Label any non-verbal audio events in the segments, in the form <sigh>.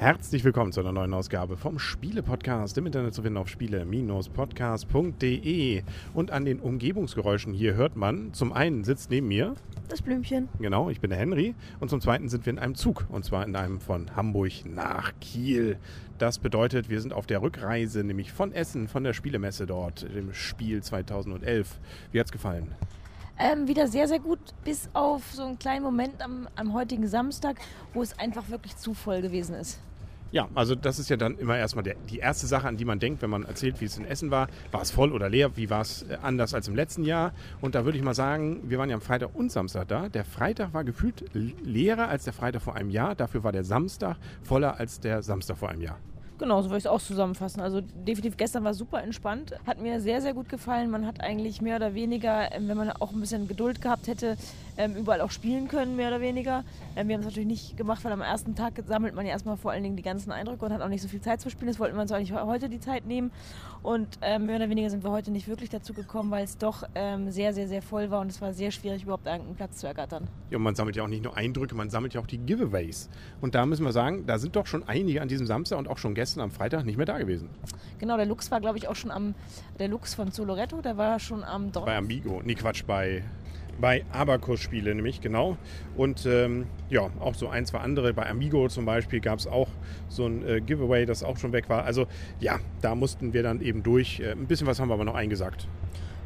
Herzlich willkommen zu einer neuen Ausgabe vom Spiele-Podcast im Internet zu finden auf spiele-podcast.de. Und an den Umgebungsgeräuschen hier hört man, zum einen sitzt neben mir das Blümchen. Genau, ich bin der Henry. Und zum Zweiten sind wir in einem Zug. Und zwar in einem von Hamburg nach Kiel. Das bedeutet, wir sind auf der Rückreise, nämlich von Essen, von der Spielemesse dort, dem Spiel 2011. Wie hat es gefallen? Ähm, wieder sehr, sehr gut, bis auf so einen kleinen Moment am, am heutigen Samstag, wo es einfach wirklich zu voll gewesen ist. Ja, also das ist ja dann immer erstmal der, die erste Sache, an die man denkt, wenn man erzählt, wie es in Essen war. War es voll oder leer? Wie war es äh, anders als im letzten Jahr? Und da würde ich mal sagen, wir waren ja am Freitag und Samstag da. Der Freitag war gefühlt leerer als der Freitag vor einem Jahr. Dafür war der Samstag voller als der Samstag vor einem Jahr. Genau, so würde ich es auch zusammenfassen. Also definitiv gestern war super entspannt. Hat mir sehr, sehr gut gefallen. Man hat eigentlich mehr oder weniger, ähm, wenn man auch ein bisschen Geduld gehabt hätte, ähm, überall auch spielen können, mehr oder weniger. Ähm, wir haben es natürlich nicht gemacht, weil am ersten Tag sammelt man ja erstmal vor allen Dingen die ganzen Eindrücke und hat auch nicht so viel Zeit zu spielen. Das wollten wir uns eigentlich heute die Zeit nehmen. Und mehr oder weniger sind wir heute nicht wirklich dazu gekommen, weil es doch sehr, sehr, sehr voll war und es war sehr schwierig, überhaupt einen Platz zu ergattern. Ja, und man sammelt ja auch nicht nur Eindrücke, man sammelt ja auch die Giveaways. Und da müssen wir sagen, da sind doch schon einige an diesem Samstag und auch schon gestern am Freitag nicht mehr da gewesen. Genau, der Lux war, glaube ich, auch schon am, der Lux von Soloretto, der war schon am Donnerstag. Bei Amigo, nee, Quatsch, bei, bei Abacus-Spiele nämlich, genau. Und ähm, ja, auch so ein, zwei andere. Bei Amigo zum Beispiel gab es auch so ein äh, Giveaway, das auch schon weg war. Also ja, da mussten wir dann eben durch. Äh, ein bisschen was haben wir aber noch eingesagt.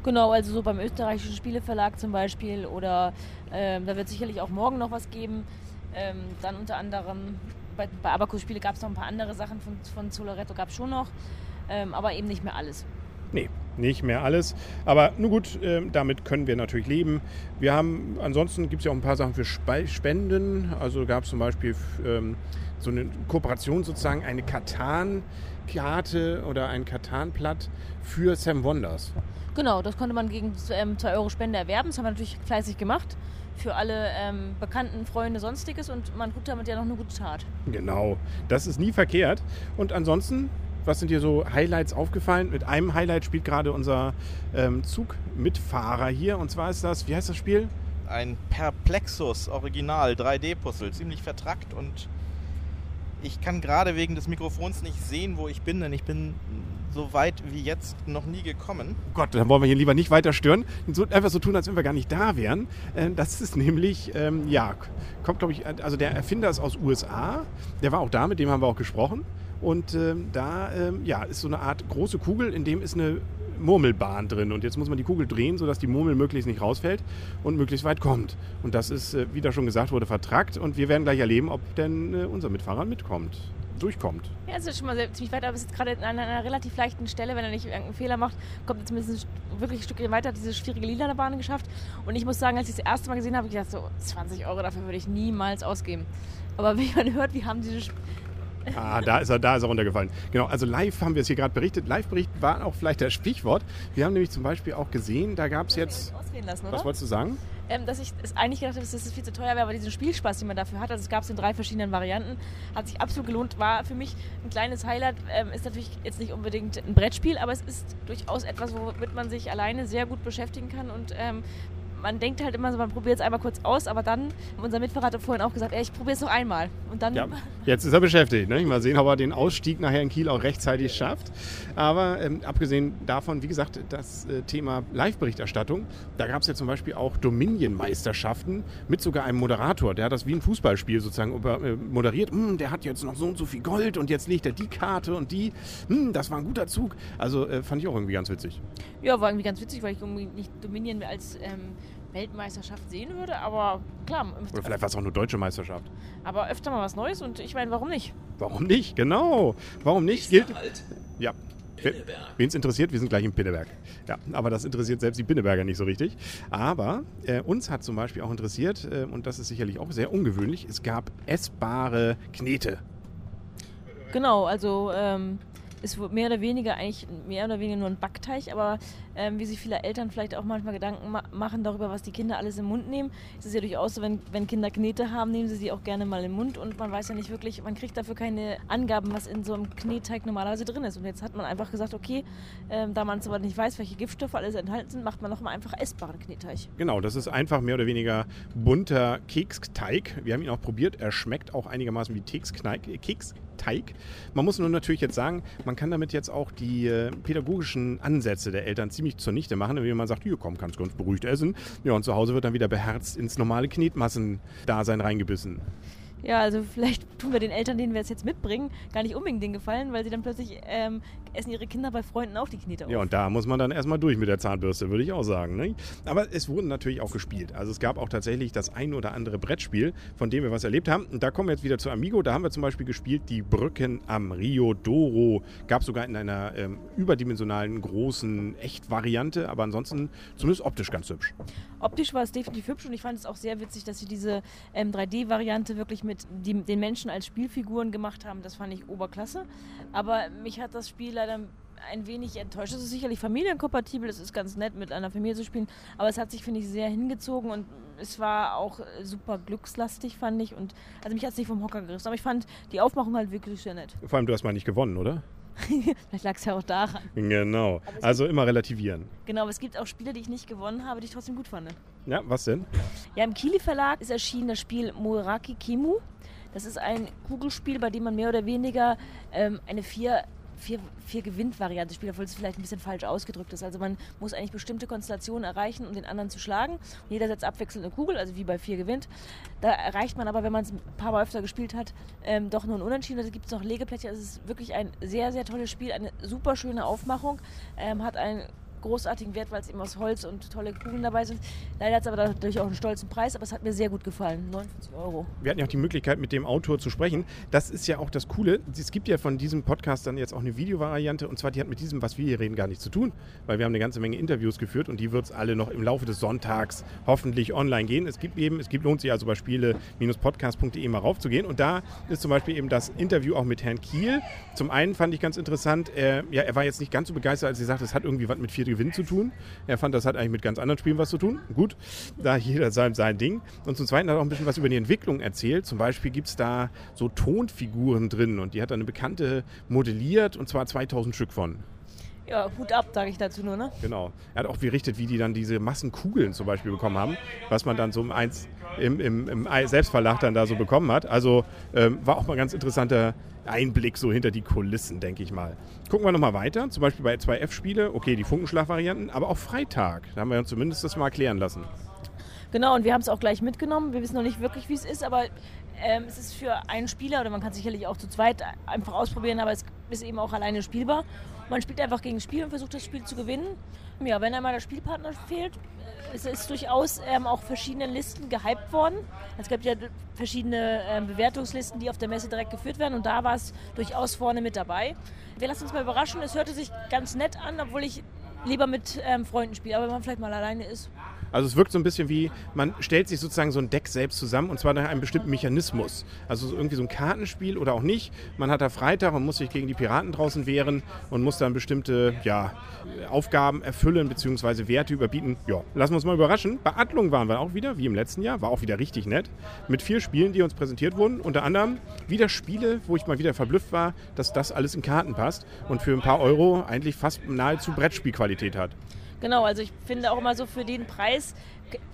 Genau, also so beim österreichischen Spieleverlag zum Beispiel oder äh, da wird sicherlich auch morgen noch was geben. Ähm, dann unter anderem bei, bei Abacus-Spiele gab es noch ein paar andere Sachen von, von Solaretto, gab es schon noch, ähm, aber eben nicht mehr alles. Nee, nicht mehr alles. Aber nun gut, äh, damit können wir natürlich leben. Wir haben, ansonsten gibt es ja auch ein paar Sachen für Spenden. Also gab es zum Beispiel ähm, so eine Kooperation sozusagen, eine Katan-Karte oder ein Katan-Platt für Sam Wonders. Genau, das konnte man gegen ähm, 2 Euro Spende erwerben. Das haben wir natürlich fleißig gemacht für alle ähm, Bekannten, Freunde, sonstiges und man tut damit ja noch eine gute Tat. Genau, das ist nie verkehrt. Und ansonsten, was sind dir so Highlights aufgefallen? Mit einem Highlight spielt gerade unser ähm, Zugmitfahrer hier und zwar ist das, wie heißt das Spiel? Ein Perplexus Original 3D-Puzzle, ziemlich vertrackt und ich kann gerade wegen des Mikrofons nicht sehen, wo ich bin, denn ich bin so weit wie jetzt noch nie gekommen. Oh Gott, dann wollen wir hier lieber nicht weiter stören. So, einfach so tun, als wenn wir gar nicht da wären. Äh, das ist nämlich, ähm, ja, kommt glaube ich, also der Erfinder ist aus USA. Der war auch da, mit dem haben wir auch gesprochen. Und ähm, da ähm, ja, ist so eine Art große Kugel, in dem ist eine Murmelbahn drin. Und jetzt muss man die Kugel drehen, sodass die Murmel möglichst nicht rausfällt und möglichst weit kommt. Und das ist, äh, wie da schon gesagt wurde, vertrackt. Und wir werden gleich erleben, ob denn äh, unser Mitfahrer mitkommt durchkommt. Ja, es ist schon mal sehr, ziemlich weit, aber es ist gerade an einer relativ leichten Stelle, wenn er nicht irgendeinen Fehler macht, kommt er zumindest wirklich ein Stückchen weiter, hat diese schwierige lila Bahn geschafft. Und ich muss sagen, als ich das erste Mal gesehen habe, ich gedacht, so 20 Euro dafür würde ich niemals ausgeben. Aber <laughs> wie man hört, wie haben diese Ah, da ist er, da ist er runtergefallen. Genau, also live haben wir es hier gerade berichtet. Live-Bericht war auch vielleicht das Stichwort. Wir haben nämlich zum Beispiel auch gesehen, da gab es jetzt. Lassen, was wolltest du sagen? Ähm, dass ich es eigentlich gedacht habe, dass es viel zu teuer wäre, aber diesen Spielspaß, den man dafür hat, also es gab es in drei verschiedenen Varianten, hat sich absolut gelohnt. War für mich ein kleines Highlight. Ähm, ist natürlich jetzt nicht unbedingt ein Brettspiel, aber es ist durchaus etwas, womit man sich alleine sehr gut beschäftigen kann und ähm, man denkt halt immer so, man probiert es einmal kurz aus, aber dann, unser Mitfahrer hat vorhin auch gesagt, ey, ich probiere es noch einmal. Und dann. Ja, <laughs> jetzt ist er beschäftigt. Ne? Mal sehen, ob er den Ausstieg nachher in Kiel auch rechtzeitig schafft. Aber ähm, abgesehen davon, wie gesagt, das äh, Thema Live-Berichterstattung, da gab es ja zum Beispiel auch Dominion-Meisterschaften mit sogar einem Moderator. Der hat das wie ein Fußballspiel sozusagen äh, moderiert. Hm, der hat jetzt noch so und so viel Gold und jetzt legt er die Karte und die. Hm, das war ein guter Zug. Also äh, fand ich auch irgendwie ganz witzig. Ja, war irgendwie ganz witzig, weil ich irgendwie nicht Dominion als. Ähm Weltmeisterschaft sehen würde, aber klar. Oder vielleicht war es auch nur deutsche Meisterschaft. Aber öfter mal was Neues und ich meine, warum nicht? Warum nicht? Genau. Warum nicht? Gilt. Halt. Ja. Wen es interessiert, wir sind gleich in Pinneberg. Ja, aber das interessiert selbst die Pinneberger nicht so richtig. Aber äh, uns hat zum Beispiel auch interessiert, äh, und das ist sicherlich auch sehr ungewöhnlich, es gab essbare Knete. Genau, also ähm, ist mehr oder weniger eigentlich mehr oder weniger nur ein Backteig, aber ähm, wie sich viele Eltern vielleicht auch manchmal Gedanken ma machen darüber, was die Kinder alles im Mund nehmen. Es ist ja durchaus so, wenn, wenn Kinder Knete haben, nehmen sie sie auch gerne mal im Mund und man weiß ja nicht wirklich, man kriegt dafür keine Angaben, was in so einem Knetteig normalerweise drin ist. Und jetzt hat man einfach gesagt, okay, ähm, da man es aber nicht weiß, welche Giftstoffe alles enthalten sind, macht man nochmal einfach essbaren Knetteig. Genau, das ist einfach mehr oder weniger bunter Keksteig. Wir haben ihn auch probiert. Er schmeckt auch einigermaßen wie Keksteig. Keksteig. Man muss nur natürlich jetzt sagen, man kann damit jetzt auch die äh, pädagogischen Ansätze der Eltern ziemlich zunichte machen, indem man sagt, hier komm, kannst ganz beruhigt essen. Ja, und zu Hause wird dann wieder beherzt ins normale Knetmassendasein reingebissen. Ja, also vielleicht tun wir den Eltern, denen wir es jetzt mitbringen, gar nicht unbedingt den Gefallen, weil sie dann plötzlich ähm, essen ihre Kinder bei Freunden auch die Knete auf. Ja, und da muss man dann erstmal durch mit der Zahnbürste, würde ich auch sagen. Ne? Aber es wurden natürlich auch gespielt. Also es gab auch tatsächlich das ein oder andere Brettspiel, von dem wir was erlebt haben. Und da kommen wir jetzt wieder zu Amigo. Da haben wir zum Beispiel gespielt die Brücken am Rio Doro. Gab sogar in einer ähm, überdimensionalen, großen Echt-Variante, aber ansonsten zumindest optisch ganz hübsch. Optisch war es definitiv hübsch und ich fand es auch sehr witzig, dass sie diese ähm, 3D-Variante wirklich mit die, den Menschen als Spielfiguren gemacht haben. Das fand ich oberklasse. Aber mich hat das Spiel leider ein wenig enttäuscht. Es ist sicherlich familienkompatibel, es ist ganz nett, mit einer Familie zu spielen, aber es hat sich, finde ich, sehr hingezogen und es war auch super glückslastig, fand ich. Und also mich hat es nicht vom Hocker gerissen, aber ich fand die Aufmachung halt wirklich sehr nett. Vor allem, du hast mal nicht gewonnen, oder? <laughs> Vielleicht lag es ja auch daran. Genau. Also immer relativieren. Genau, aber es gibt auch Spiele, die ich nicht gewonnen habe, die ich trotzdem gut fand. Ja, was denn? Ja, im Kili Verlag ist erschienen das Spiel Muraki Kimu. Das ist ein Kugelspiel, bei dem man mehr oder weniger ähm, eine vier vier, vier Gewinnt-Variante spielt, obwohl es vielleicht ein bisschen falsch ausgedrückt ist. Also man muss eigentlich bestimmte Konstellationen erreichen, um den anderen zu schlagen. Und jeder setzt abwechselnd eine Kugel, also wie bei vier gewinnt. Da erreicht man aber, wenn man es ein paar Mal öfter gespielt hat, ähm, doch nur ein Unentschieden. Also gibt es noch Legeplättchen. Also es ist wirklich ein sehr, sehr tolles Spiel, eine super schöne Aufmachung, ähm, hat ein großartigen Wert, weil es eben aus Holz und tolle Kugeln dabei sind. Leider hat es aber natürlich auch einen stolzen Preis, aber es hat mir sehr gut gefallen. 49 Euro. Wir hatten ja auch die Möglichkeit, mit dem Autor zu sprechen. Das ist ja auch das Coole. Es gibt ja von diesem Podcast dann jetzt auch eine Videovariante und zwar die hat mit diesem, was wir hier reden, gar nichts zu tun, weil wir haben eine ganze Menge Interviews geführt und die wird es alle noch im Laufe des Sonntags hoffentlich online gehen. Es gibt eben, es gibt, lohnt sich also bei spiele-podcast.de mal raufzugehen und da ist zum Beispiel eben das Interview auch mit Herrn Kiel. Zum einen fand ich ganz interessant, er, ja, er war jetzt nicht ganz so begeistert, als er sagte, es hat irgendwie was mit vier Gewinn zu tun. Er fand, das hat eigentlich mit ganz anderen Spielen was zu tun. Gut, da jeder sein, sein Ding. Und zum Zweiten hat er auch ein bisschen was über die Entwicklung erzählt. Zum Beispiel gibt es da so Tonfiguren drin und die hat eine Bekannte modelliert und zwar 2000 Stück von. Ja, Hut ab, sage ich dazu nur, ne? Genau. Er hat auch berichtet, wie die dann diese Massenkugeln zum Beispiel bekommen haben, was man dann so im, Eins, im, im, im Selbstverlag dann da so bekommen hat. Also ähm, war auch mal ein ganz interessanter Einblick so hinter die Kulissen, denke ich mal. Gucken wir nochmal weiter, zum Beispiel bei 2F-Spiele, okay, die Funkenschlag-Varianten, aber auch Freitag. Da haben wir uns zumindest das mal erklären lassen. Genau, und wir haben es auch gleich mitgenommen. Wir wissen noch nicht wirklich, wie es ist, aber ähm, es ist für einen Spieler, oder man kann sicherlich auch zu zweit einfach ausprobieren, aber es ist eben auch alleine spielbar. Man spielt einfach gegen das Spiel und versucht das Spiel zu gewinnen. Ja, wenn einmal der Spielpartner fehlt, es ist durchaus ähm, auch verschiedene Listen gehypt worden. Es gibt ja verschiedene ähm, Bewertungslisten, die auf der Messe direkt geführt werden und da war es durchaus vorne mit dabei. Wir lassen uns mal überraschen. Es hörte sich ganz nett an, obwohl ich lieber mit ähm, Freunden spiele, aber wenn man vielleicht mal alleine ist. Also es wirkt so ein bisschen wie, man stellt sich sozusagen so ein Deck selbst zusammen und zwar nach einem bestimmten Mechanismus. Also irgendwie so ein Kartenspiel oder auch nicht. Man hat da Freitag und muss sich gegen die Piraten draußen wehren und muss dann bestimmte ja, Aufgaben erfüllen bzw. Werte überbieten. Ja, lassen wir uns mal überraschen. Bei Adlung waren wir auch wieder, wie im letzten Jahr, war auch wieder richtig nett. Mit vier Spielen, die uns präsentiert wurden. Unter anderem wieder Spiele, wo ich mal wieder verblüfft war, dass das alles in Karten passt und für ein paar Euro eigentlich fast nahezu Brettspielqualität hat. Genau, also ich finde auch immer so für den Preis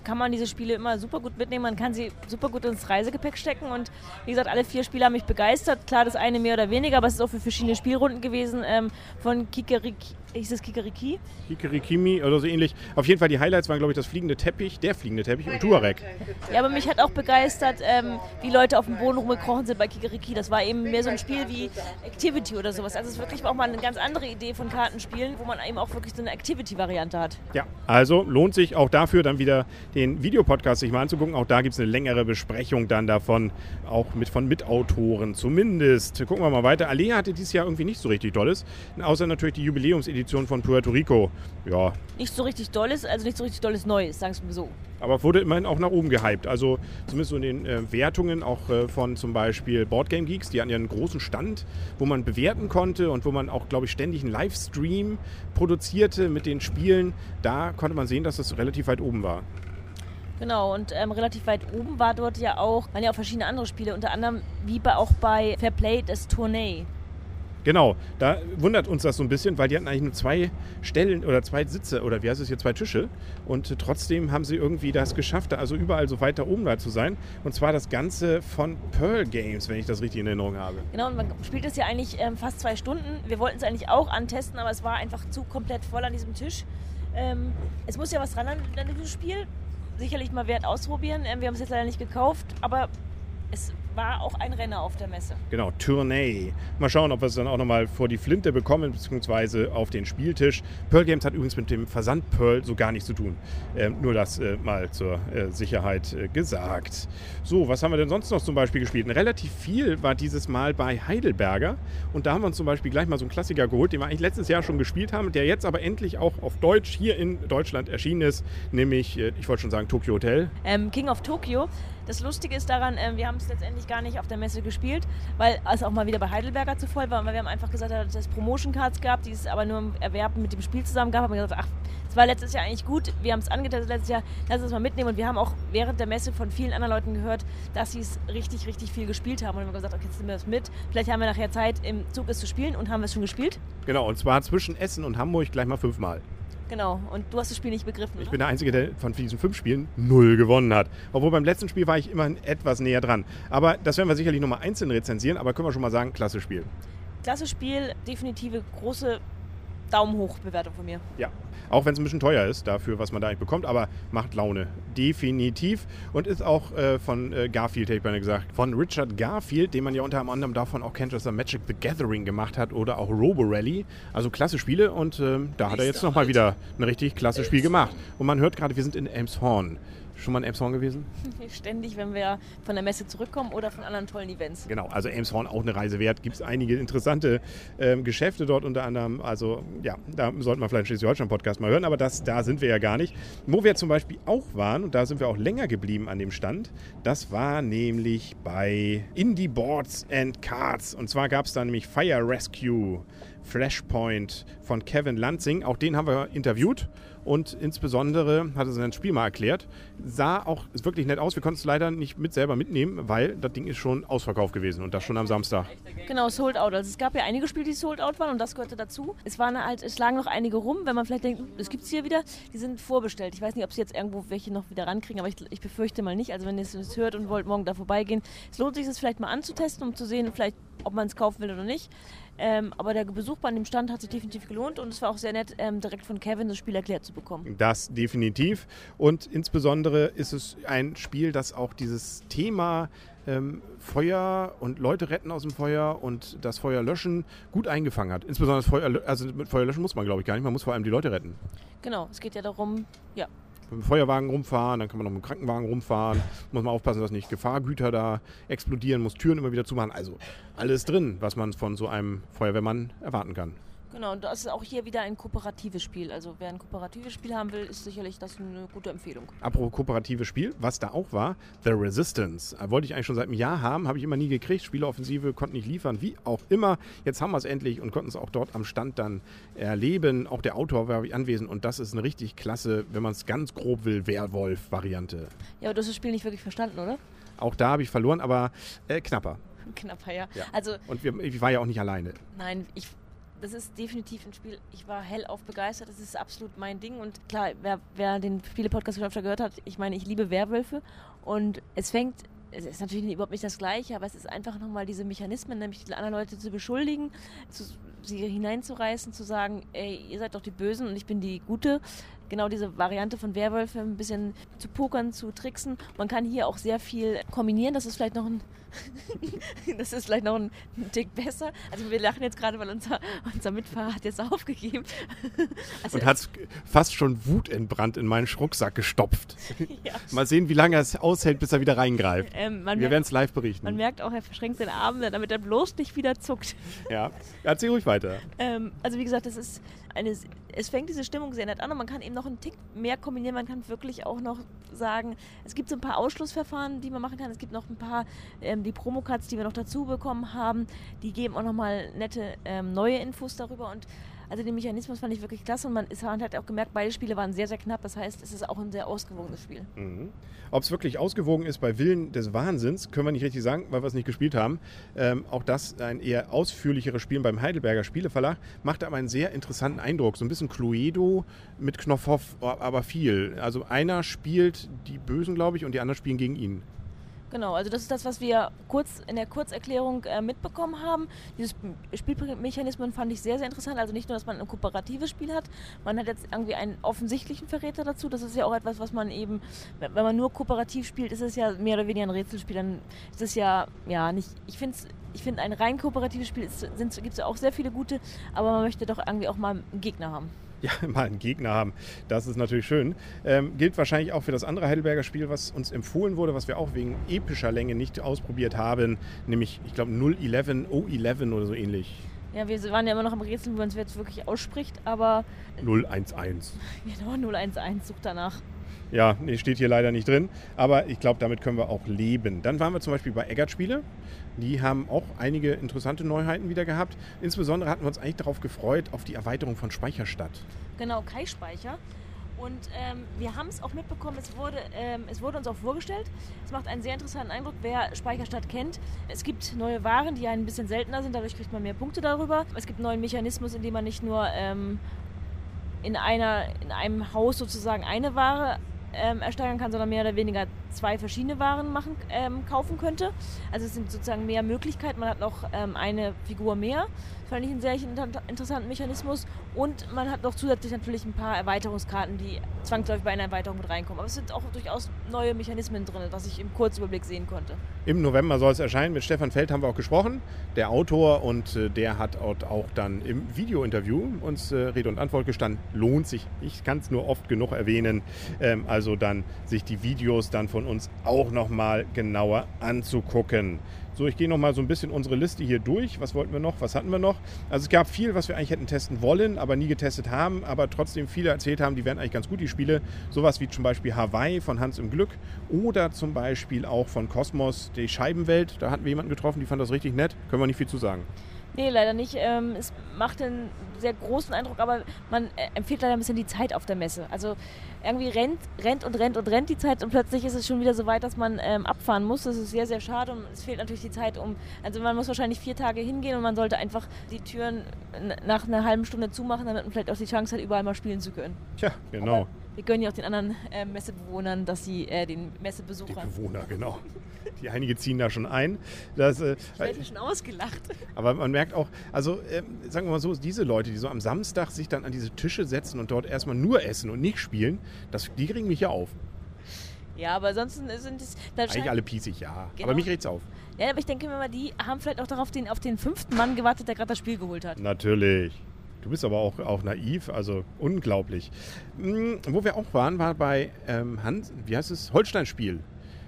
kann man diese Spiele immer super gut mitnehmen. Man kann sie super gut ins Reisegepäck stecken. Und wie gesagt, alle vier Spiele haben mich begeistert. Klar, das eine mehr oder weniger, aber es ist auch für verschiedene Spielrunden gewesen. Ähm, von Kikeriki, hieß es Kikeriki? Kikerikimi oder so ähnlich. Auf jeden Fall die Highlights waren, glaube ich, das fliegende Teppich, der fliegende Teppich und Tuareg. Ja, aber mich hat auch begeistert, ähm, wie Leute auf dem Boden rumgekrochen sind bei Kikeriki. Das war eben mehr so ein Spiel wie Activity oder sowas. Also es ist wirklich auch mal eine ganz andere Idee von Kartenspielen, wo man eben auch wirklich so eine Activity-Variante Start. Ja, also lohnt sich auch dafür dann wieder den Videopodcast sich mal anzugucken. Auch da gibt es eine längere Besprechung dann davon, auch mit von Mitautoren zumindest. Gucken wir mal weiter. Alea hatte dieses Jahr irgendwie nicht so richtig Dolles, außer natürlich die Jubiläumsedition von Puerto Rico. Ja. Nicht so richtig Dolles, also nicht so richtig Dolles Neues, sagen wir so. Aber wurde immerhin auch nach oben gehypt. Also zumindest so in den äh, Wertungen auch äh, von zum Beispiel Boardgame Geeks. Die hatten ja einen großen Stand, wo man bewerten konnte und wo man auch, glaube ich, ständig einen Livestream produzierte mit den Spielen. Da konnte man sehen, dass das relativ weit oben war. Genau, und ähm, relativ weit oben war dort ja auch, waren ja auch verschiedene andere Spiele, unter anderem wie bei, auch bei Fair Play das Tournee. Genau, da wundert uns das so ein bisschen, weil die hatten eigentlich nur zwei Stellen oder zwei Sitze oder wie heißt es hier, zwei Tische. Und trotzdem haben sie irgendwie das geschafft, also überall so weiter oben da zu sein. Und zwar das Ganze von Pearl Games, wenn ich das richtig in Erinnerung habe. Genau, und man spielt es ja eigentlich ähm, fast zwei Stunden. Wir wollten es eigentlich auch antesten, aber es war einfach zu komplett voll an diesem Tisch. Ähm, es muss ja was dran an, an diesem Spiel. Sicherlich mal wert ausprobieren. Ähm, wir haben es jetzt leider nicht gekauft, aber es war auch ein Renner auf der Messe. Genau, Tournee. Mal schauen, ob wir es dann auch nochmal vor die Flinte bekommen, beziehungsweise auf den Spieltisch. Pearl Games hat übrigens mit dem Versand Pearl so gar nichts zu tun. Ähm, nur das äh, mal zur äh, Sicherheit äh, gesagt. So, was haben wir denn sonst noch zum Beispiel gespielt? Und relativ viel war dieses Mal bei Heidelberger. Und da haben wir uns zum Beispiel gleich mal so einen Klassiker geholt, den wir eigentlich letztes Jahr schon gespielt haben, der jetzt aber endlich auch auf Deutsch hier in Deutschland erschienen ist. Nämlich, äh, ich wollte schon sagen, Tokyo Hotel. Ähm, King of Tokyo. Das Lustige ist daran, äh, wir haben es letztendlich gar nicht auf der Messe gespielt, weil es auch mal wieder bei Heidelberger zu voll war. Weil wir haben einfach gesagt, dass es Promotion Cards gab, die es aber nur im Erwerb mit dem Spiel zusammen gab. Haben wir gesagt, ach, es war letztes Jahr eigentlich gut. Wir haben es angetestet letztes Jahr, lass uns mal mitnehmen. Und wir haben auch während der Messe von vielen anderen Leuten gehört, dass sie es richtig, richtig viel gespielt haben. Und wir haben gesagt, okay, jetzt nehmen wir das mit. Vielleicht haben wir nachher Zeit, im Zug es zu spielen und haben es schon gespielt. Genau, und zwar zwischen Essen und Hamburg gleich mal fünfmal. Genau, und du hast das Spiel nicht begriffen. Ich ne? bin der Einzige, der von diesen fünf Spielen null gewonnen hat. Obwohl beim letzten Spiel war ich immerhin etwas näher dran. Aber das werden wir sicherlich nochmal einzeln rezensieren, aber können wir schon mal sagen, klasse Spiel. Klasse Spiel, definitive große Daumen hoch Bewertung von mir. Ja, auch wenn es ein bisschen teuer ist dafür, was man da eigentlich bekommt, aber macht Laune. Definitiv. Und ist auch äh, von äh, Garfield, hätte ich beinahe gesagt. Von Richard Garfield, den man ja unter anderem davon auch kennt, dass er Magic the Gathering gemacht hat oder auch Robo Rally. Also klasse Spiele und äh, da hat er jetzt nochmal wieder ein richtig klasse Spiel gemacht. Und man hört gerade, wir sind in Elmshorn. Schon mal in Elmshorn gewesen? <laughs> Ständig, wenn wir von der Messe zurückkommen oder von anderen tollen Events. Genau, also Elmshorn auch eine Reise wert. Gibt es einige interessante ähm, Geschäfte dort unter anderem. Also ja, da sollten wir vielleicht einen Schleswig-Holstein-Podcast mal hören, aber das, da sind wir ja gar nicht. Wo wir zum Beispiel auch waren, und da sind wir auch länger geblieben an dem Stand, das war nämlich bei Indie Boards and Cards. Und zwar gab es da nämlich Fire Rescue. Flashpoint von Kevin Lansing. Auch den haben wir interviewt und insbesondere hat er sein Spiel mal erklärt. Sah auch wirklich nett aus. Wir konnten es leider nicht mit selber mitnehmen, weil das Ding ist schon ausverkauft gewesen und das schon am Samstag. Genau, Sold Out. Also es gab ja einige Spiele, die Sold Out waren und das gehörte dazu. Es waren halt, es lagen noch einige rum, wenn man vielleicht denkt, es gibt es hier wieder. Die sind vorbestellt. Ich weiß nicht, ob sie jetzt irgendwo welche noch wieder rankriegen, aber ich, ich befürchte mal nicht. Also wenn ihr es hört und wollt morgen da vorbeigehen, es lohnt sich, es vielleicht mal anzutesten, um zu sehen, vielleicht, ob man es kaufen will oder nicht. Ähm, aber der Besuch bei dem Stand hat sich definitiv gelohnt und es war auch sehr nett, ähm, direkt von Kevin das Spiel erklärt zu bekommen. Das definitiv. Und insbesondere ist es ein Spiel, das auch dieses Thema ähm, Feuer und Leute retten aus dem Feuer und das Feuer löschen gut eingefangen hat. Insbesondere Feuer, also mit Feuer löschen muss man, glaube ich, gar nicht. Man muss vor allem die Leute retten. Genau, es geht ja darum, ja, mit dem Feuerwagen rumfahren, dann kann man noch mit dem Krankenwagen rumfahren. Muss man aufpassen, dass nicht Gefahrgüter da explodieren, muss Türen immer wieder zumachen. Also alles drin, was man von so einem Feuerwehrmann erwarten kann. Genau, und das ist auch hier wieder ein kooperatives Spiel. Also wer ein kooperatives Spiel haben will, ist sicherlich das eine gute Empfehlung. Apropos kooperatives Spiel, was da auch war, The Resistance. Äh, Wollte ich eigentlich schon seit einem Jahr haben, habe ich immer nie gekriegt. Spieleoffensive konnte nicht liefern, wie auch immer. Jetzt haben wir es endlich und konnten es auch dort am Stand dann erleben. Auch der Autor war anwesend und das ist eine richtig klasse, wenn man es ganz grob will, Werwolf-Variante. Ja, aber du hast das Spiel nicht wirklich verstanden, oder? Auch da habe ich verloren, aber äh, knapper. <laughs> Knapper, ja. Ja. Also, Und wir, ich war ja auch nicht alleine. nein, ich, das ist definitiv ein Spiel, ich war hellauf begeistert, das ist absolut mein Ding. Und klar, wer, wer den Spiele-Podcast schon öfter gehört hat, ich meine, ich liebe Werwölfe. Und es fängt, es ist natürlich überhaupt nicht das Gleiche, aber es ist einfach nochmal diese Mechanismen, nämlich die anderen Leute zu beschuldigen, zu, sie hineinzureißen, zu sagen, ey, ihr seid doch die Bösen und ich bin die Gute. genau diese Variante von Werwölfe ein bisschen zu pokern, zu tricksen. Man kann hier auch sehr viel kombinieren. Das ist vielleicht noch ein <laughs> das ist vielleicht noch ein, ein Tick besser. Also wir lachen jetzt gerade, weil unser, unser Mitfahrer hat jetzt <laughs> aufgegeben. Also und hat fast schon wutentbrannt in meinen Rucksack gestopft. <laughs> ja. Mal sehen, wie lange er es aushält, bis er wieder reingreift. Ähm, wir werden es live berichten. Man merkt auch, er verschränkt den Arm, damit er bloß nicht wieder zuckt. Ja, erzähl ruhig weiter. Ähm, also wie gesagt, es ist eine, es fängt diese Stimmung sehr nett an und man kann eben noch einen Tick mehr kombinieren. Man kann wirklich auch noch sagen, es gibt so ein paar Ausschlussverfahren, die man machen kann. Es gibt noch ein paar, ähm, die Promocards, die wir noch dazu bekommen haben, die geben auch nochmal nette ähm, neue Infos darüber und also den Mechanismus fand ich wirklich klasse und man, ist, man hat auch gemerkt, beide Spiele waren sehr, sehr knapp. Das heißt, es ist auch ein sehr ausgewogenes Spiel. Mhm. Ob es wirklich ausgewogen ist bei Willen des Wahnsinns, können wir nicht richtig sagen, weil wir es nicht gespielt haben. Ähm, auch das ein eher ausführlicheres Spiel beim Heidelberger Spieleverlag machte aber einen sehr interessanten Eindruck. So ein bisschen Cluedo mit Knopfhoff, aber viel. Also einer spielt die Bösen, glaube ich, und die anderen spielen gegen ihn. Genau, also das ist das, was wir kurz in der Kurzerklärung äh, mitbekommen haben. Dieses Spielmechanismen fand ich sehr, sehr interessant. Also nicht nur, dass man ein kooperatives Spiel hat, man hat jetzt irgendwie einen offensichtlichen Verräter dazu. Das ist ja auch etwas, was man eben, wenn man nur kooperativ spielt, ist es ja mehr oder weniger ein Rätselspiel. Dann ist es ja, ja, nicht, ich finde ich finde ein rein kooperatives Spiel gibt es ja auch sehr viele gute, aber man möchte doch irgendwie auch mal einen Gegner haben <laughs> ja, mal einen Gegner haben. Das ist natürlich schön. Ähm, gilt wahrscheinlich auch für das andere Heidelberger Spiel, was uns empfohlen wurde, was wir auch wegen epischer Länge nicht ausprobiert haben, nämlich, ich glaube, 011, O11 oder so ähnlich. Ja, wir waren ja immer noch am Rätseln, wie man es jetzt wirklich ausspricht, aber. 011. <laughs> Genau, 011, sucht danach. Ja, nee, steht hier leider nicht drin, aber ich glaube, damit können wir auch leben. Dann waren wir zum Beispiel bei Eggert Spiele. Die haben auch einige interessante Neuheiten wieder gehabt. Insbesondere hatten wir uns eigentlich darauf gefreut, auf die Erweiterung von Speicherstadt. Genau, Kai-Speicher. Und ähm, wir haben es auch mitbekommen, es wurde, ähm, es wurde uns auch vorgestellt. Es macht einen sehr interessanten Eindruck, wer Speicherstadt kennt. Es gibt neue Waren, die ein bisschen seltener sind, dadurch kriegt man mehr Punkte darüber. Es gibt einen neuen Mechanismus, in dem man nicht nur ähm, in, einer, in einem Haus sozusagen eine Ware ähm, ersteigern kann, sondern mehr oder weniger zwei verschiedene Waren machen, ähm, kaufen könnte. Also es sind sozusagen mehr Möglichkeiten. Man hat noch ähm, eine Figur mehr. Fand ich einen sehr interessanten Mechanismus. Und man hat noch zusätzlich natürlich ein paar Erweiterungskarten, die zwangsläufig bei einer Erweiterung mit reinkommen. Aber es sind auch durchaus neue Mechanismen drin, was ich im Kurzüberblick sehen konnte. Im November soll es erscheinen. Mit Stefan Feld haben wir auch gesprochen, der Autor. Und äh, der hat auch dann im Videointerview uns äh, Rede und Antwort gestanden. Lohnt sich. Ich kann es nur oft genug erwähnen. Ähm, also dann sich die Videos dann von uns auch nochmal genauer anzugucken. So, ich gehe nochmal so ein bisschen unsere Liste hier durch. Was wollten wir noch? Was hatten wir noch? Also es gab viel, was wir eigentlich hätten testen wollen, aber nie getestet haben, aber trotzdem viele erzählt haben, die wären eigentlich ganz gut, die Spiele. Sowas wie zum Beispiel Hawaii von Hans im Glück oder zum Beispiel auch von Kosmos, die Scheibenwelt. Da hatten wir jemanden getroffen, die fand das richtig nett. Können wir nicht viel zu sagen. Nee, leider nicht. Ähm, es macht einen sehr großen Eindruck, aber man äh, empfiehlt leider ein bisschen die Zeit auf der Messe. Also irgendwie rennt, rennt und rennt und rennt die Zeit und plötzlich ist es schon wieder so weit, dass man ähm, abfahren muss. Das ist sehr, sehr schade und es fehlt natürlich die Zeit um. Also man muss wahrscheinlich vier Tage hingehen und man sollte einfach die Türen nach einer halben Stunde zumachen, damit man vielleicht auch die Chance hat, überall mal spielen zu können. Tja, genau. Aber wir gönnen ja auch den anderen äh, Messebewohnern, dass sie äh, den Messebesuchern. Die Bewohner, genau. Die einige ziehen da schon ein. Das, äh, ich werde schon ausgelacht. Aber man merkt auch, also ähm, sagen wir mal so, diese Leute, die so am Samstag sich dann an diese Tische setzen und dort erstmal nur essen und nicht spielen, das, die kriegen mich ja auf. Ja, aber ansonsten sind es. Eigentlich alle piesig, ja. Genau. Aber mich regt's auf. Ja, aber ich denke mir mal, die haben vielleicht auch darauf den, auf den fünften Mann gewartet, der gerade das Spiel geholt hat. Natürlich. Du bist aber auch, auch naiv, also unglaublich. Hm, wo wir auch waren, war bei ähm, Hans, wie heißt es? Holstein-Spiel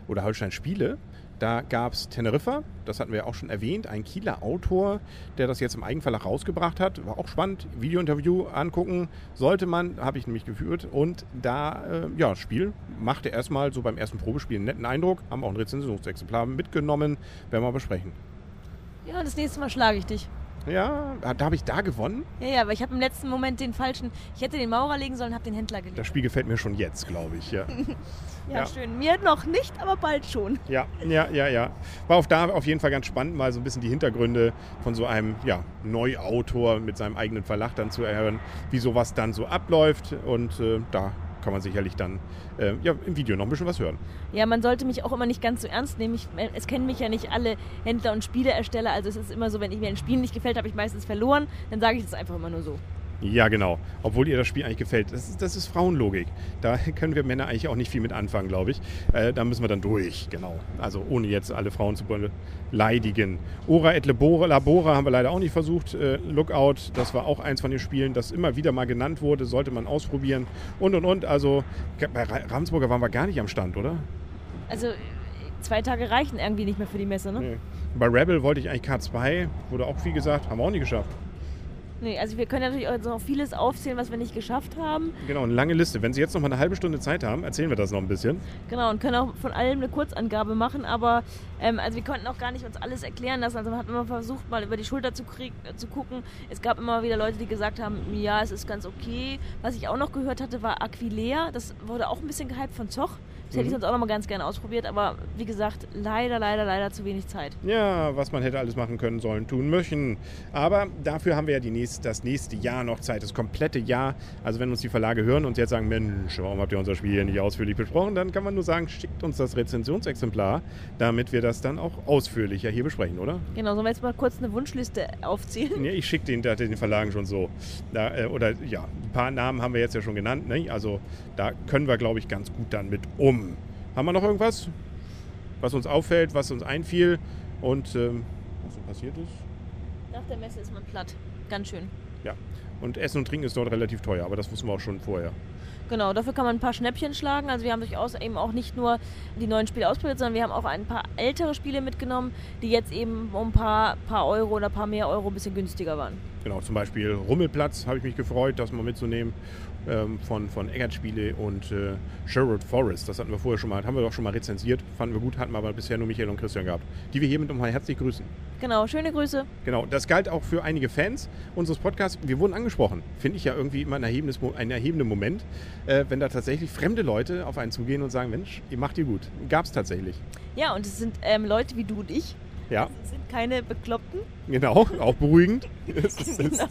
oder Holstein-Spiele. Da gab es Teneriffa, das hatten wir auch schon erwähnt, ein Kieler Autor, der das jetzt im Eigenverlag rausgebracht hat. War auch spannend. Videointerview angucken sollte man, habe ich nämlich geführt. Und da, äh, ja, Spiel machte erstmal so beim ersten Probespiel einen netten Eindruck. Haben auch ein Rezensionsexemplar mitgenommen, werden wir besprechen. Ja, das nächste Mal schlage ich dich. Ja, da habe ich da gewonnen. Ja, ja, aber ich habe im letzten Moment den falschen. Ich hätte den Maurer legen sollen, habe den Händler gelegt. Das Spiel gefällt mir schon jetzt, glaube ich. Ja. <laughs> ja, ja, schön. Mir noch nicht, aber bald schon. Ja, ja, ja, ja. War auf da auf jeden Fall ganz spannend, mal so ein bisschen die Hintergründe von so einem ja, Neuautor mit seinem eigenen Verlag dann zu erhören, wie sowas dann so abläuft. Und äh, da kann man sicherlich dann äh, ja, im Video noch ein bisschen was hören. Ja, man sollte mich auch immer nicht ganz so ernst nehmen. Ich, äh, es kennen mich ja nicht alle Händler und Spieleersteller. Also es ist immer so, wenn ich mir ein Spiel nicht gefällt, habe ich meistens verloren. Dann sage ich das einfach immer nur so. Ja, genau. Obwohl ihr das Spiel eigentlich gefällt. Das ist, das ist Frauenlogik. Da können wir Männer eigentlich auch nicht viel mit anfangen, glaube ich. Äh, da müssen wir dann durch, genau. Also ohne jetzt alle Frauen zu beleidigen. Ora et Labora, Labora haben wir leider auch nicht versucht. Äh, Lookout, das war auch eins von den Spielen, das immer wieder mal genannt wurde. Sollte man ausprobieren. Und, und, und. Also bei Ravensburger waren wir gar nicht am Stand, oder? Also zwei Tage reichen irgendwie nicht mehr für die Messe, ne? Nee. Bei Rebel wollte ich eigentlich K2, wurde auch viel gesagt, haben wir auch nie geschafft. Nee, also wir können natürlich auch noch vieles aufzählen, was wir nicht geschafft haben. Genau, eine lange Liste. Wenn Sie jetzt noch mal eine halbe Stunde Zeit haben, erzählen wir das noch ein bisschen. Genau, und können auch von allem eine Kurzangabe machen, aber ähm, also wir konnten auch gar nicht uns alles erklären lassen. Also man hat immer versucht, mal über die Schulter zu, krieg, zu gucken. Es gab immer wieder Leute, die gesagt haben, ja, es ist ganz okay. Was ich auch noch gehört hatte, war Aquilea. Das wurde auch ein bisschen gehypt von Zoch. Das hätte ich mhm. sonst auch noch mal ganz gerne ausprobiert, aber wie gesagt, leider, leider, leider zu wenig Zeit. Ja, was man hätte alles machen können, sollen, tun, möchten. Aber dafür haben wir ja die nächst, das nächste Jahr noch Zeit, das komplette Jahr. Also wenn uns die Verlage hören und jetzt sagen, Mensch, warum habt ihr unser Spiel hier nicht ausführlich besprochen, dann kann man nur sagen, schickt uns das Rezensionsexemplar, damit wir das dann auch ausführlicher hier besprechen, oder? Genau, sollen wir jetzt mal kurz eine Wunschliste aufzählen? Ja, ich schicke den, den Verlagen schon so. Da, äh, oder ja, ein paar Namen haben wir jetzt ja schon genannt. Ne? Also da können wir, glaube ich, ganz gut dann mit um. Haben wir noch irgendwas, was uns auffällt, was uns einfiel und ähm, was so passiert ist? Nach der Messe ist man platt. Ganz schön. Ja. Und Essen und Trinken ist dort relativ teuer, aber das wussten wir auch schon vorher. Genau, dafür kann man ein paar Schnäppchen schlagen. Also wir haben durchaus eben auch nicht nur die neuen Spiele ausprobiert, sondern wir haben auch ein paar ältere Spiele mitgenommen, die jetzt eben um ein paar, paar Euro oder ein paar mehr Euro ein bisschen günstiger waren. Genau, zum Beispiel Rummelplatz habe ich mich gefreut, das mal mitzunehmen ähm, von, von Eggert Spiele und äh, Sherwood Forest. Das hatten wir vorher schon mal, haben wir doch schon mal rezensiert, fanden wir gut, hatten wir aber bisher nur Michael und Christian gehabt, die wir hiermit nochmal herzlich grüßen. Genau, schöne Grüße. Genau, das galt auch für einige Fans unseres Podcasts. Wir wurden angesprochen. Finde ich ja irgendwie immer ein, erhebendes, ein erhebender Moment, äh, wenn da tatsächlich fremde Leute auf einen zugehen und sagen, Mensch, ihr macht ihr gut. Gab es tatsächlich. Ja, und es sind ähm, Leute wie du und ich, ja. Das sind keine Bekloppten. Genau, auch beruhigend. <laughs> genau.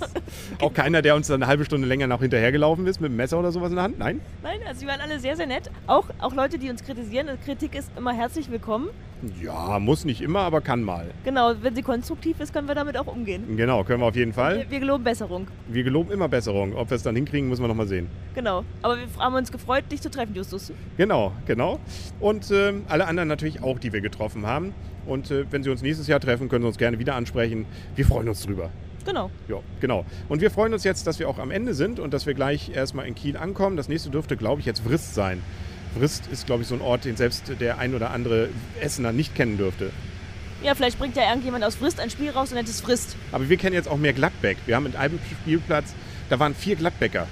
Auch keiner, der uns dann eine halbe Stunde länger noch hinterhergelaufen ist mit einem Messer oder sowas in der Hand? Nein? Nein, also sie waren alle sehr, sehr nett. Auch, auch Leute, die uns kritisieren. Kritik ist immer herzlich willkommen. Ja, muss nicht immer, aber kann mal. Genau, wenn sie konstruktiv ist, können wir damit auch umgehen. Genau, können wir auf jeden Fall. Wir, wir geloben Besserung. Wir geloben immer Besserung. Ob wir es dann hinkriegen, müssen wir noch mal sehen. Genau, aber wir haben uns gefreut, dich zu treffen, Justus. Genau, genau. Und äh, alle anderen natürlich auch, die wir getroffen haben. Und äh, wenn Sie uns nächstes Jahr treffen, können Sie uns gerne wieder ansprechen. Wir freuen uns drüber. Genau. Ja, genau. Und wir freuen uns jetzt, dass wir auch am Ende sind und dass wir gleich erstmal in Kiel ankommen. Das nächste dürfte, glaube ich, jetzt Vrist sein. Vrist ist, glaube ich, so ein Ort, den selbst der ein oder andere Essener nicht kennen dürfte. Ja, vielleicht bringt ja irgendjemand aus Frist ein Spiel raus und nennt es Frist. Aber wir kennen jetzt auch mehr Gladbeck. Wir haben mit einem Spielplatz, da waren vier Gladbecker.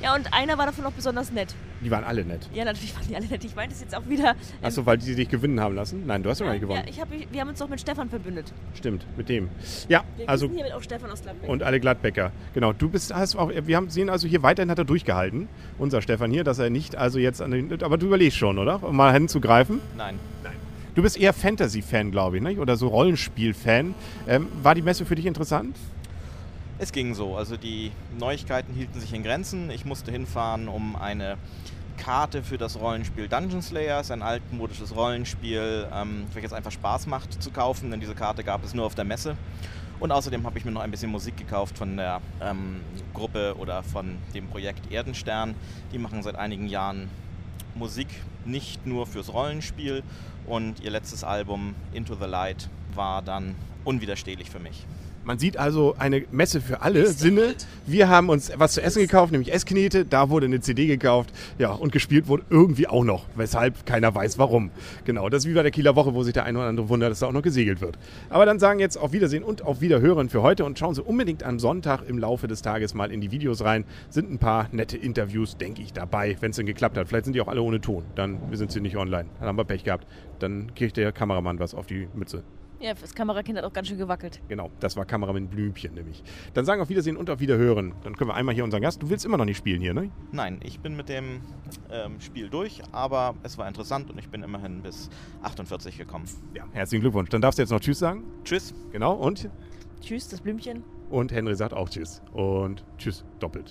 Ja, und einer war davon noch besonders nett. Die waren alle nett. Ja, natürlich waren die alle nett. Ich meine das jetzt auch wieder. Ähm, Achso, weil die dich gewinnen haben lassen? Nein, du hast ja, doch gar nicht gewonnen. Ja, ich hab, wir haben uns doch mit Stefan verbündet. Stimmt, mit dem. Ja, wir also. hier mit auch Stefan aus Gladbeck. Und alle Gladbecker. Genau. Du bist, hast auch, wir haben sehen also hier weiterhin hat er durchgehalten, unser Stefan hier, dass er nicht also jetzt an den, aber du überlegst schon, oder? Um mal hinzugreifen? Nein. Nein. Du bist eher Fantasy-Fan, glaube ich, nicht? oder so Rollenspiel-Fan. Ähm, war die Messe für dich interessant? Es ging so. Also die Neuigkeiten hielten sich in Grenzen. Ich musste hinfahren, um eine Karte für das Rollenspiel Dungeon Slayers, ein altmodisches Rollenspiel, ähm, welches einfach Spaß macht zu kaufen, denn diese Karte gab es nur auf der Messe. Und außerdem habe ich mir noch ein bisschen Musik gekauft von der ähm, Gruppe oder von dem Projekt Erdenstern. Die machen seit einigen Jahren Musik nicht nur fürs Rollenspiel und ihr letztes Album Into the Light war dann unwiderstehlich für mich. Man sieht also eine Messe für alle Sinne. Wir haben uns was zu essen gekauft, nämlich Essknete. Da wurde eine CD gekauft. Ja, und gespielt wurde irgendwie auch noch. Weshalb keiner weiß warum. Genau, das ist wie bei der Kieler Woche, wo sich der eine oder andere wundert, dass da auch noch gesegelt wird. Aber dann sagen jetzt auf Wiedersehen und auf Wiederhören für heute und schauen Sie unbedingt am Sonntag im Laufe des Tages mal in die Videos rein. Sind ein paar nette Interviews, denke ich, dabei, wenn es denn geklappt hat. Vielleicht sind die auch alle ohne Ton. Dann sind sie nicht online. Dann haben wir Pech gehabt. Dann kriegt der Kameramann was auf die Mütze. Ja, das Kamerakind hat auch ganz schön gewackelt. Genau, das war Kameramann Blümchen nämlich. Dann sagen wir auf Wiedersehen und auf Wiederhören. Dann können wir einmal hier unseren Gast. Du willst immer noch nicht spielen hier, ne? Nein, ich bin mit dem ähm, Spiel durch, aber es war interessant und ich bin immerhin bis 48 gekommen. Ja, herzlichen Glückwunsch. Dann darfst du jetzt noch Tschüss sagen. Tschüss. Genau, und? Tschüss, das Blümchen. Und Henry sagt auch Tschüss. Und Tschüss doppelt.